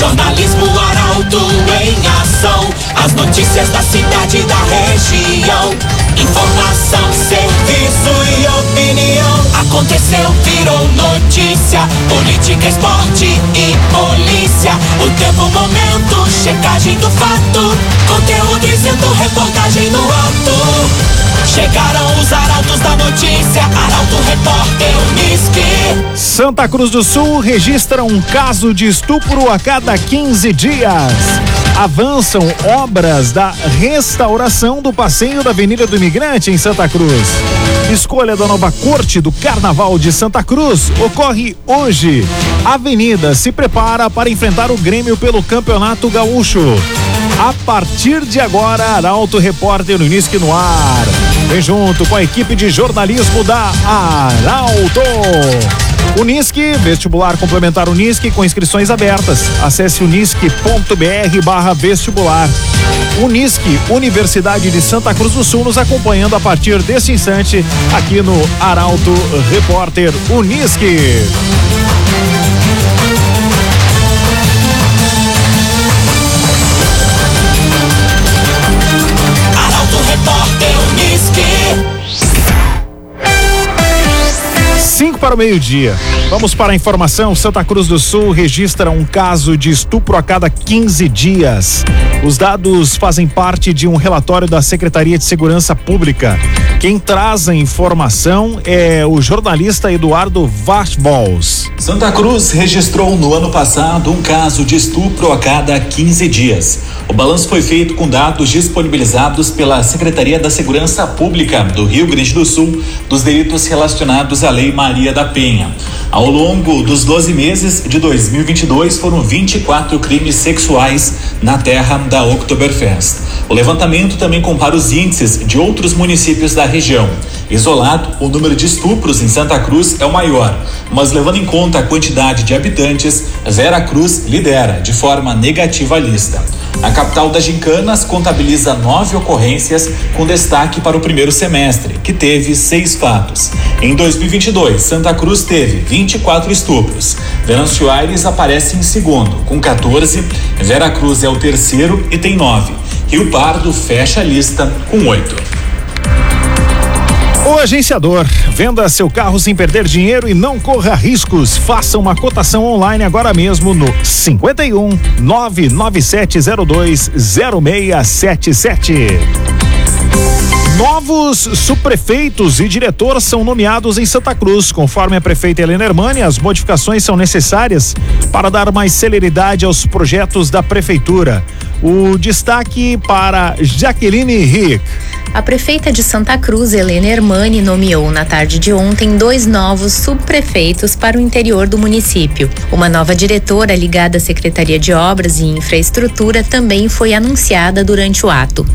Jornalismo Arauto em ação. As notícias da cidade e da região. Informação, serviço e opinião. Aconteceu, virou notícia. Política, esporte e polícia. O tempo, momento, checagem do fato. Conteúdo dizendo, reportagem no ato. Chegaram os arautos da notícia, Arauto Repórter Uniski. Santa Cruz do Sul registra um caso de estupro a cada 15 dias. Avançam obras da restauração do passeio da Avenida do Imigrante em Santa Cruz. Escolha da nova corte do Carnaval de Santa Cruz ocorre hoje. Avenida se prepara para enfrentar o Grêmio pelo Campeonato Gaúcho. A partir de agora, Arauto Repórter Unisque no ar. Vem junto com a equipe de jornalismo da Arauto. Unisque, vestibular complementar Unisque com inscrições abertas. Acesse unisque.br barra vestibular. Unisque, Universidade de Santa Cruz do Sul, nos acompanhando a partir desse instante aqui no Arauto Repórter Unisque. Para o meio-dia. Vamos para a informação. Santa Cruz do Sul registra um caso de estupro a cada 15 dias. Os dados fazem parte de um relatório da Secretaria de Segurança Pública. Quem traz a informação é o jornalista Eduardo Vachbols. Santa Cruz registrou no ano passado um caso de estupro a cada 15 dias. O balanço foi feito com dados disponibilizados pela Secretaria da Segurança Pública do Rio Grande do Sul dos delitos relacionados à Lei Maria da Penha. Ao longo dos 12 meses de 2022, foram 24 crimes sexuais na terra da Oktoberfest. O levantamento também compara os índices de outros municípios da região. Isolado, o número de estupros em Santa Cruz é o maior, mas levando em conta a quantidade de habitantes, Vera Cruz lidera de forma negativa a lista. A capital das Gincanas contabiliza nove ocorrências, com destaque para o primeiro semestre, que teve seis fatos. Em 2022, Santa Cruz teve 24 estupros. Venâncio Aires aparece em segundo, com 14. Vera Cruz é o terceiro e tem nove. Rio Pardo fecha a lista com oito. O agenciador. Venda seu carro sem perder dinheiro e não corra riscos. Faça uma cotação online agora mesmo no 51 99702 0677. Novos subprefeitos e diretor são nomeados em Santa Cruz. Conforme a prefeita Helena Hermani, as modificações são necessárias para dar mais celeridade aos projetos da prefeitura. O destaque para Jaqueline Rick. A prefeita de Santa Cruz, Helena Hermani, nomeou na tarde de ontem dois novos subprefeitos para o interior do município. Uma nova diretora ligada à Secretaria de Obras e Infraestrutura também foi anunciada durante o ato.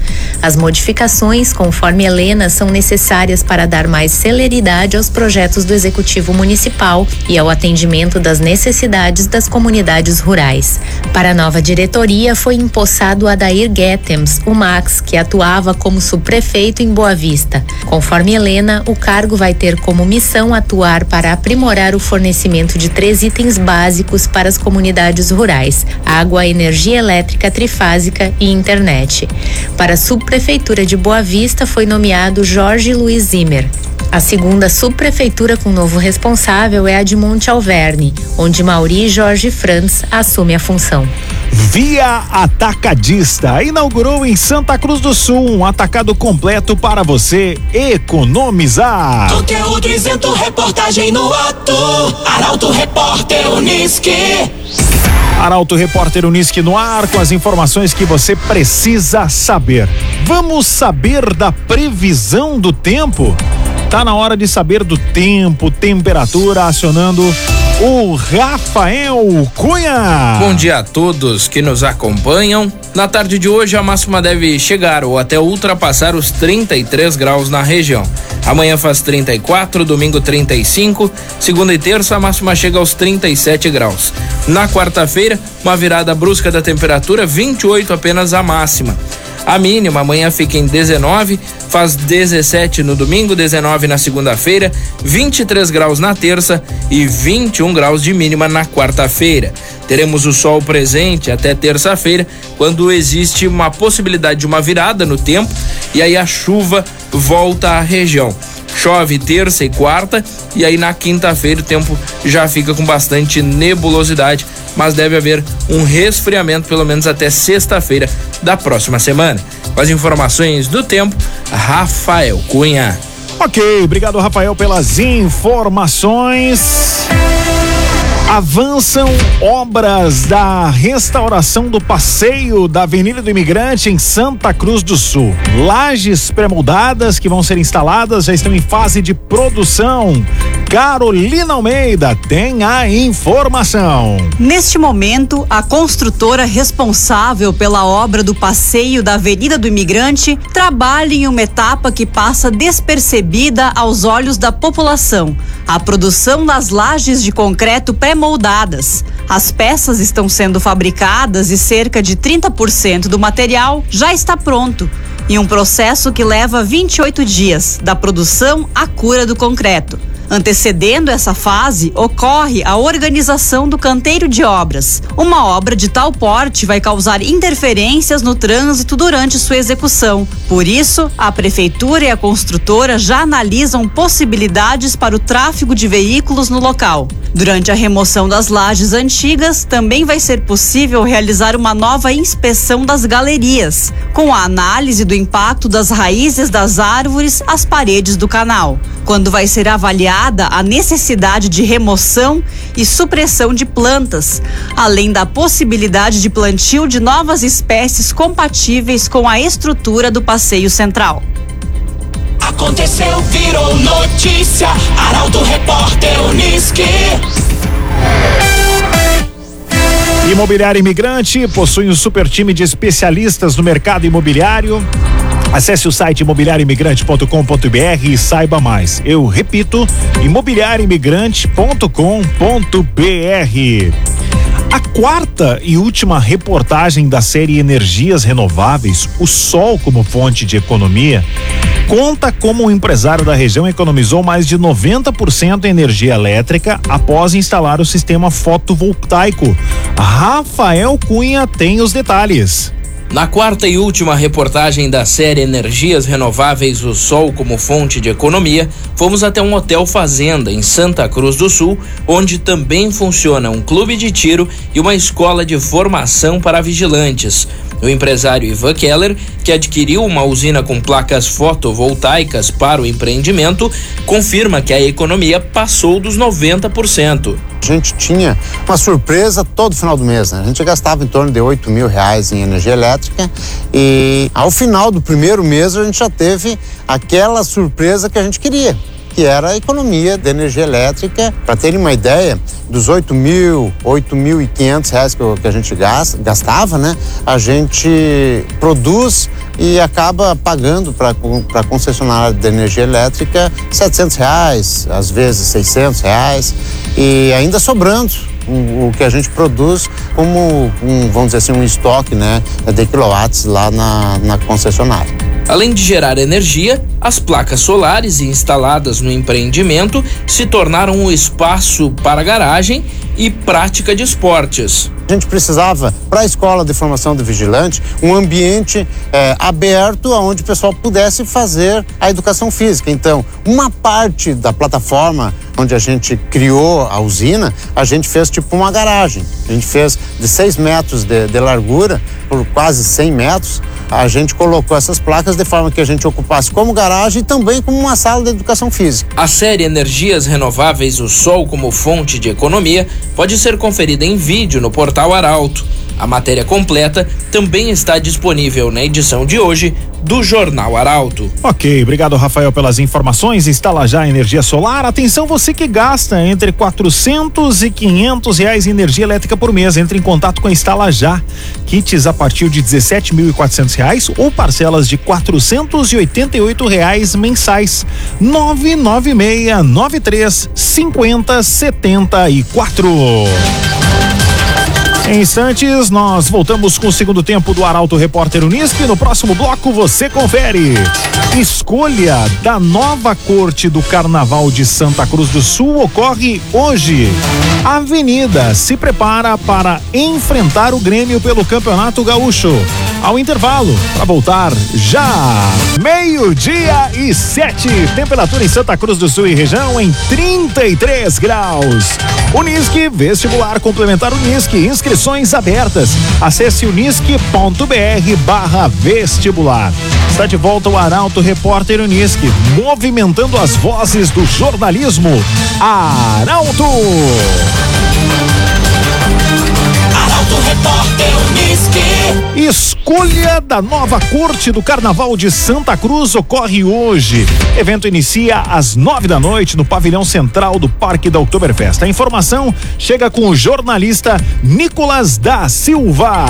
As modificações, conforme Helena, são necessárias para dar mais celeridade aos projetos do Executivo Municipal e ao atendimento das necessidades das comunidades rurais. Para a nova diretoria foi empossado Adair Guetems, o Max, que atuava como subprefeito prefeito em Boa Vista. Conforme Helena, o cargo vai ter como missão atuar para aprimorar o fornecimento de três itens básicos para as comunidades rurais: água, energia elétrica trifásica e internet. Para a subprefeitura de Boa Vista foi nomeado Jorge Luiz Zimmer. A segunda subprefeitura com novo responsável é a de Monte Alverne, onde Mauri Jorge Franz assume a função. Via Atacadista inaugurou em Santa Cruz do Sul um atacado completo para você economizar. Conteúdo isento, reportagem no ato. Arauto Repórter Uniski. Arauto Repórter Unisque no ar com as informações que você precisa saber. Vamos saber da previsão do tempo? Tá na hora de saber do tempo, temperatura, acionando o Rafael Cunha. Bom dia a todos que nos acompanham. Na tarde de hoje, a máxima deve chegar ou até ultrapassar os 33 graus na região. Amanhã faz 34, domingo 35, segunda e terça a máxima chega aos 37 graus. Na quarta-feira, uma virada brusca da temperatura, 28 apenas a máxima. A mínima amanhã fica em 19, faz 17 no domingo, 19 na segunda-feira, 23 graus na terça e 21 graus de mínima na quarta-feira. Teremos o sol presente até terça-feira, quando existe uma possibilidade de uma virada no tempo e aí a chuva volta à região. Chove terça e quarta e aí na quinta-feira o tempo já fica com bastante nebulosidade, mas deve haver um resfriamento pelo menos até sexta-feira da próxima semana. Com as informações do tempo, Rafael Cunha. Ok, obrigado Rafael pelas informações. Avançam obras da restauração do passeio da Avenida do Imigrante em Santa Cruz do Sul. Lajes pré-moldadas que vão ser instaladas já estão em fase de produção. Carolina Almeida tem a informação. Neste momento, a construtora responsável pela obra do passeio da Avenida do Imigrante trabalha em uma etapa que passa despercebida aos olhos da população. A produção das lajes de concreto pré-moldadas. As peças estão sendo fabricadas e cerca de 30% do material já está pronto. Em um processo que leva 28 dias, da produção à cura do concreto. Antecedendo essa fase, ocorre a organização do canteiro de obras. Uma obra de tal porte vai causar interferências no trânsito durante sua execução. Por isso, a prefeitura e a construtora já analisam possibilidades para o tráfego de veículos no local. Durante a remoção das lajes antigas, também vai ser possível realizar uma nova inspeção das galerias, com a análise do impacto das raízes das árvores às paredes do canal. Quando vai ser avaliado a necessidade de remoção e supressão de plantas, além da possibilidade de plantio de novas espécies compatíveis com a estrutura do passeio central. Aconteceu, virou notícia. Arauto Repórter Uniski. Imobiliário Imigrante possui um super time de especialistas no mercado imobiliário. Acesse o site imobiliarioimigrante.com.br e saiba mais. Eu repito, imobiliarioimigrante.com.br. A quarta e última reportagem da série Energias Renováveis, o Sol como fonte de economia, conta como o empresário da região economizou mais de 90% em energia elétrica após instalar o sistema fotovoltaico. Rafael Cunha tem os detalhes. Na quarta e última reportagem da série Energias Renováveis O Sol como Fonte de Economia, fomos até um hotel fazenda em Santa Cruz do Sul, onde também funciona um clube de tiro e uma escola de formação para vigilantes. O empresário Ivan Keller, que adquiriu uma usina com placas fotovoltaicas para o empreendimento, confirma que a economia passou dos 90%. A gente tinha uma surpresa todo final do mês, né? A gente gastava em torno de 8 mil reais em energia elétrica e ao final do primeiro mês a gente já teve aquela surpresa que a gente queria que era a economia de energia elétrica. Para terem uma ideia, dos 8 mil, 8.500 reais que, a gente gasta, gastava, né? A gente produz e acaba pagando para a concessionária de energia elétrica 700 reais, às vezes 600 reais e ainda sobrando o, o que a gente produz como um, vamos dizer assim um estoque né de quilowatts lá na, na concessionária. Além de gerar energia, as placas solares instaladas no empreendimento se tornaram um espaço para garagem e prática de esportes. A gente precisava, para a escola de formação de vigilante, um ambiente é, aberto onde o pessoal pudesse fazer a educação física. Então, uma parte da plataforma onde a gente criou a usina, a gente fez tipo uma garagem. A gente fez de 6 metros de, de largura por quase 100 metros a gente colocou essas placas de forma que a gente ocupasse como garagem e também como uma sala de educação física. A série Energias Renováveis O Sol como fonte de economia pode ser conferida em vídeo no portal Arauto. A matéria completa também está disponível na edição de hoje do Jornal Arauto. Ok, obrigado Rafael pelas informações. Instala já energia solar. Atenção você que gasta entre 400 e 500 reais em energia elétrica por mês. Entre em contato com a Instala Já. Kits a partir de 17.400 reais ou parcelas de 488 reais mensais. 996 93 50 74. Em instantes, nós voltamos com o segundo tempo do Arauto Repórter Unisque. No próximo bloco, você confere. Escolha da nova corte do Carnaval de Santa Cruz do Sul ocorre hoje. Avenida se prepara para enfrentar o Grêmio pelo Campeonato Gaúcho. Ao intervalo, para voltar já. Meio-dia e sete. Temperatura em Santa Cruz do Sul e região em 33 graus. Unisque, vestibular complementar Unisque, inscrições abertas. Acesse unisque.br barra vestibular. Está de volta o Arauto Repórter Unisque, movimentando as vozes do jornalismo. Arauto! Arauto Repórter Unisque. Escolha da nova corte do Carnaval de Santa Cruz ocorre hoje. Evento inicia às nove da noite no pavilhão central do Parque da Oktoberfest. A informação chega com o jornalista Nicolas da Silva.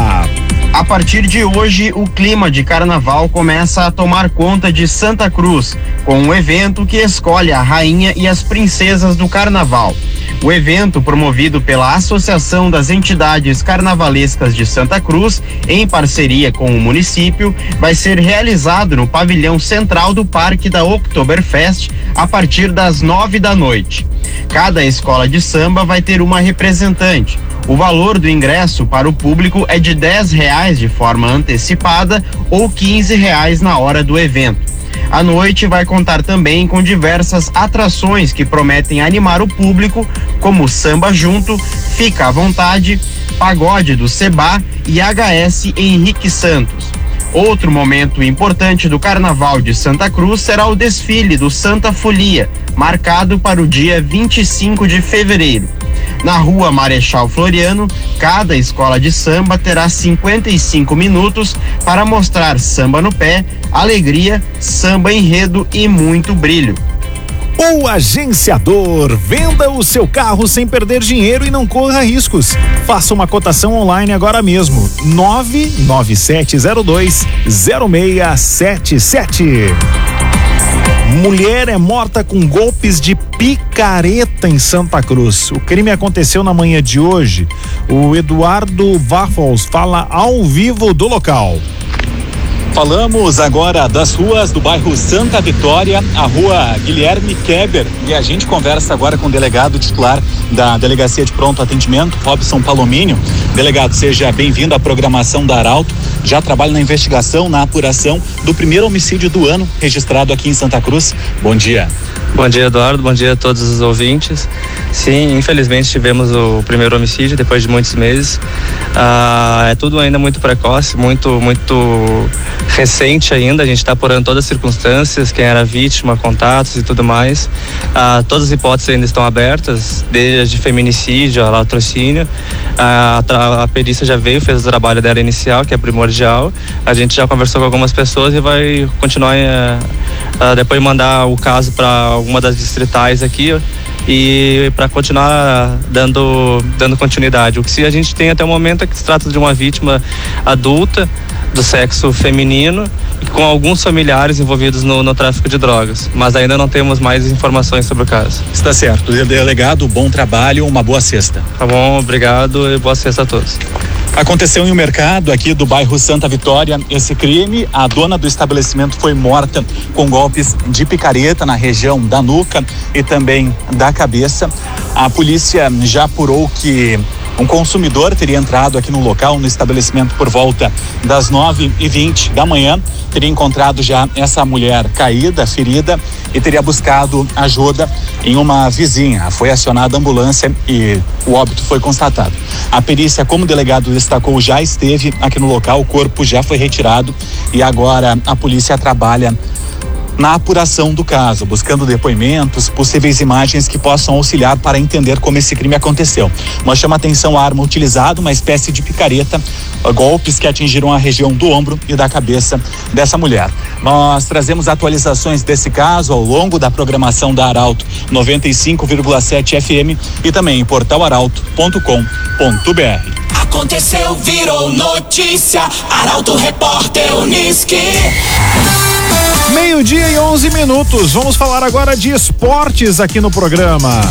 A partir de hoje, o clima de carnaval começa a tomar conta de Santa Cruz, com um evento que escolhe a rainha e as princesas do carnaval. O evento, promovido pela Associação das Entidades Carnavalescas de Santa Cruz, em parceria com o município, vai ser realizado no pavilhão central do Parque da Oktoberfest a partir das nove da noite. Cada escola de samba vai ter uma representante. O valor do ingresso para o público é de dez reais de forma antecipada ou quinze reais na hora do evento. A noite vai contar também com diversas atrações que prometem animar o público, como Samba Junto, Fica à Vontade, Pagode do Seba e HS Henrique Santos. Outro momento importante do Carnaval de Santa Cruz será o desfile do Santa Folia, marcado para o dia 25 de fevereiro. Na rua Marechal Floriano, cada escola de samba terá 55 minutos para mostrar samba no pé, alegria, samba enredo e muito brilho. O agenciador. Venda o seu carro sem perder dinheiro e não corra riscos. Faça uma cotação online agora mesmo. 99702 0677. Mulher é morta com golpes de picareta em Santa Cruz. O crime aconteceu na manhã de hoje. O Eduardo Waffles fala ao vivo do local. Falamos agora das ruas do bairro Santa Vitória, a rua Guilherme Keber, e a gente conversa agora com o delegado titular da Delegacia de Pronto Atendimento, Robson Palomínio. Delegado, seja bem-vindo à programação da Arauto. Já trabalha na investigação, na apuração do primeiro homicídio do ano registrado aqui em Santa Cruz. Bom dia. Bom dia, Eduardo. Bom dia a todos os ouvintes. Sim, infelizmente tivemos o primeiro homicídio depois de muitos meses. Ah, é tudo ainda muito precoce, muito, muito recente ainda. A gente está apurando todas as circunstâncias, quem era vítima, contatos e tudo mais. Ah, todas as hipóteses ainda estão abertas, desde feminicídio a latrocínio. Ah, a, a perícia já veio, fez o trabalho dela inicial, que é primordial. A gente já conversou com algumas pessoas e vai continuar. Eh, depois mandar o caso para alguma das distritais aqui e para continuar dando, dando continuidade. O que a gente tem até o momento é que se trata de uma vítima adulta do sexo feminino com alguns familiares envolvidos no, no, tráfico de drogas, mas ainda não temos mais informações sobre o caso. Está certo. Delegado, bom trabalho, uma boa sexta. Tá bom, obrigado e boa sexta a todos. Aconteceu em um mercado aqui do bairro Santa Vitória esse crime. A dona do estabelecimento foi morta com golpes de picareta na região da nuca e também da cabeça. A polícia já apurou que um consumidor teria entrado aqui no local, no estabelecimento, por volta das 9 e 20 da manhã. Teria encontrado já essa mulher caída, ferida, e teria buscado ajuda em uma vizinha. Foi acionada a ambulância e o óbito foi constatado. A perícia, como o delegado destacou, já esteve aqui no local, o corpo já foi retirado e agora a polícia trabalha na apuração do caso, buscando depoimentos, possíveis imagens que possam auxiliar para entender como esse crime aconteceu. Mas chama atenção a arma utilizada, uma espécie de picareta, golpes que atingiram a região do ombro e da cabeça dessa mulher. Nós trazemos atualizações desse caso ao longo da programação da Arauto 95,7 FM e também em portalarauto.com.br. Aconteceu, virou notícia. Arauto Repórter Uniski. Meio-dia e 11 minutos. Vamos falar agora de esportes aqui no programa.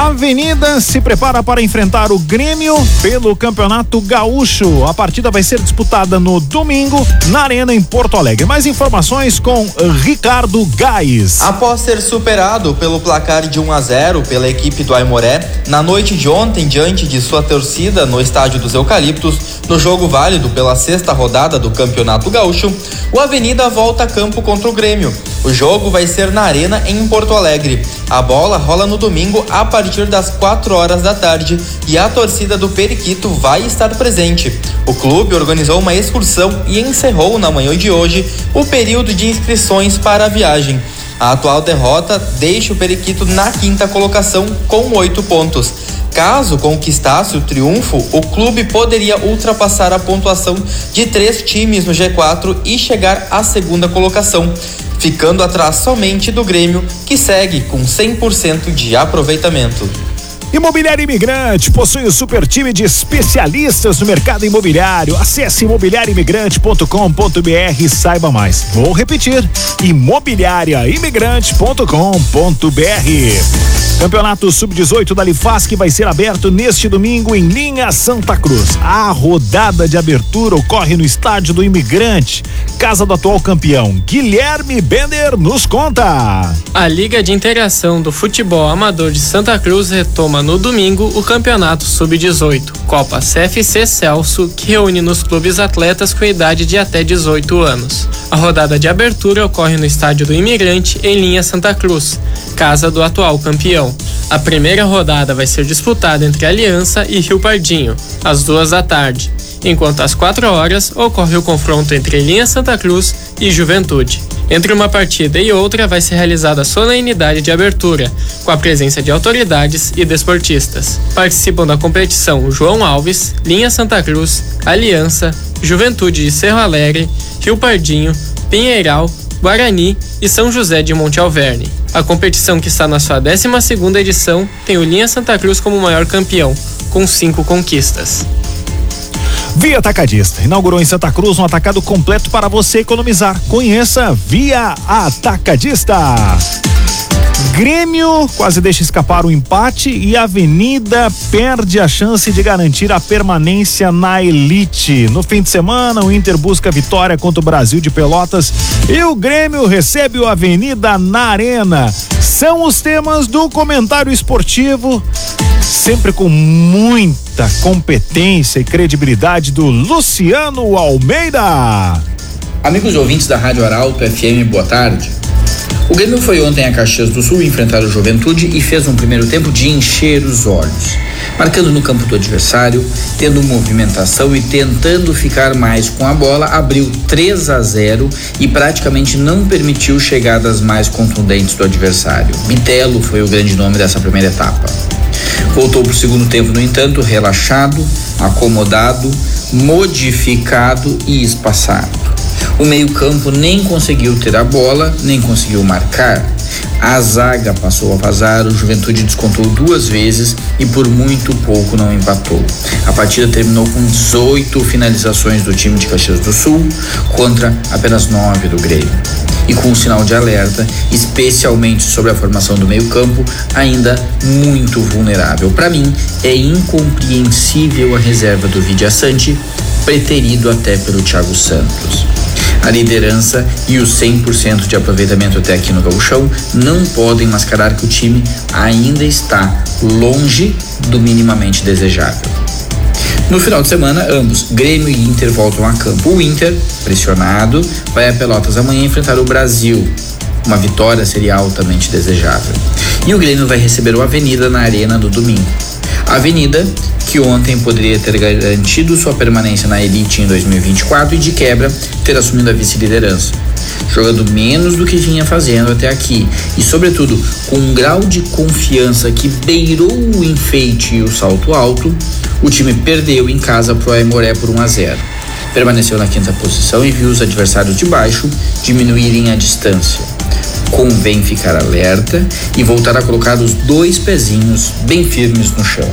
Avenida se prepara para enfrentar o Grêmio pelo Campeonato Gaúcho. A partida vai ser disputada no domingo na Arena em Porto Alegre. Mais informações com Ricardo Gás. Após ser superado pelo placar de 1 a 0 pela equipe do Aimoré, na noite de ontem, diante de sua torcida no Estádio dos Eucaliptos, no jogo válido pela sexta rodada do Campeonato Gaúcho, o Avenida volta a campo contra o Grêmio. O jogo vai ser na Arena em Porto Alegre. A bola rola no domingo a partir das 4 horas da tarde e a torcida do Periquito vai estar presente. O clube organizou uma excursão e encerrou na manhã de hoje o período de inscrições para a viagem. A atual derrota deixa o Periquito na quinta colocação com oito pontos. Caso conquistasse o triunfo, o clube poderia ultrapassar a pontuação de três times no G4 e chegar à segunda colocação ficando atrás somente do Grêmio, que segue com 100% de aproveitamento. Imobiliário Imigrante possui o super time de especialistas no mercado imobiliário. Acesse imobiliarioimigrante.com.br e saiba mais. Vou repetir: imobiliariaimigrante.com.br. Campeonato Sub-18 da Lifas que vai ser aberto neste domingo em Linha Santa Cruz. A rodada de abertura ocorre no estádio do Imigrante, casa do atual campeão. Guilherme Bender nos conta. A Liga de Interação do Futebol Amador de Santa Cruz retoma no domingo o Campeonato Sub-18, Copa CFC Celso, que reúne nos clubes atletas com idade de até 18 anos. A rodada de abertura ocorre no estádio do Imigrante, em Linha Santa Cruz, casa do atual campeão. A primeira rodada vai ser disputada entre Aliança e Rio Pardinho, às duas da tarde, enquanto às quatro horas ocorre o confronto entre Linha Santa Cruz e Juventude. Entre uma partida e outra vai ser realizada a solenidade de abertura, com a presença de autoridades e desportistas. Participam da competição João Alves, Linha Santa Cruz, Aliança, Juventude de Cerro Alegre, Rio Pardinho, Pinheiral, Guarani e São José de Monte Alverne. A competição que está na sua 12ª edição tem o Linha Santa Cruz como maior campeão, com cinco conquistas. Via Atacadista inaugurou em Santa Cruz um atacado completo para você economizar. Conheça Via Atacadista. Grêmio quase deixa escapar o empate e Avenida perde a chance de garantir a permanência na elite. No fim de semana, o Inter busca vitória contra o Brasil de Pelotas e o Grêmio recebe o Avenida na Arena. São os temas do comentário esportivo, sempre com muita competência e credibilidade do Luciano Almeida. Amigos ouvintes da Rádio Arauto FM, boa tarde. O Grêmio foi ontem a Caxias do Sul enfrentar o Juventude e fez um primeiro tempo de encher os olhos. Marcando no campo do adversário, tendo movimentação e tentando ficar mais com a bola, abriu 3 a 0 e praticamente não permitiu chegadas mais contundentes do adversário. Bitelo foi o grande nome dessa primeira etapa. Voltou para o segundo tempo, no entanto, relaxado, acomodado, modificado e espaçado. O meio-campo nem conseguiu ter a bola, nem conseguiu marcar. A zaga passou a vazar, o Juventude descontou duas vezes e por muito pouco não empatou. A partida terminou com 18 finalizações do time de Caxias do Sul contra apenas 9 do Grêmio. E com um sinal de alerta, especialmente sobre a formação do meio-campo, ainda muito vulnerável. Para mim, é incompreensível a reserva do Vidia Sante, preterido até pelo Thiago Santos. A liderança e o 100% de aproveitamento até aqui no Gauchão não podem mascarar que o time ainda está longe do minimamente desejável. No final de semana, ambos, Grêmio e Inter, voltam a campo. O Inter, pressionado, vai a Pelotas amanhã enfrentar o Brasil. Uma vitória seria altamente desejável. E o Grêmio vai receber o Avenida na Arena no domingo. Avenida, que ontem poderia ter garantido sua permanência na elite em 2024 e de quebra ter assumido a vice-liderança. Jogando menos do que vinha fazendo até aqui e, sobretudo, com um grau de confiança que beirou o enfeite e o salto alto, o time perdeu em casa pro Aimoré por 1 a 0. Permaneceu na quinta posição e viu os adversários de baixo diminuírem a distância. Convém ficar alerta e voltar a colocar os dois pezinhos bem firmes no chão.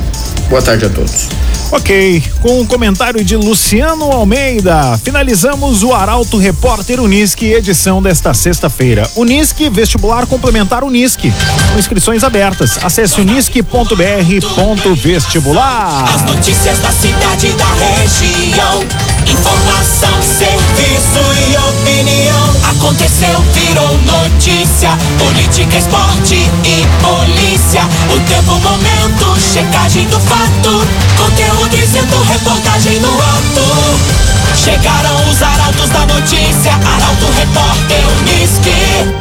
Boa tarde a todos. Ok, com o comentário de Luciano Almeida, finalizamos o Arauto Repórter Unisque, edição desta sexta-feira. Unisque, vestibular complementar Unisque. Com inscrições abertas. Acesse unisque.br.vestibular. As notícias da cidade da região. Informação, serviço e opinião. Aconteceu, virou notícia. Política, esporte e polícia. O tempo, momento, checagem do fato. Conteúdo dizendo reportagem no alto. Chegaram os arautos da notícia, Arauto Repórter Unisque.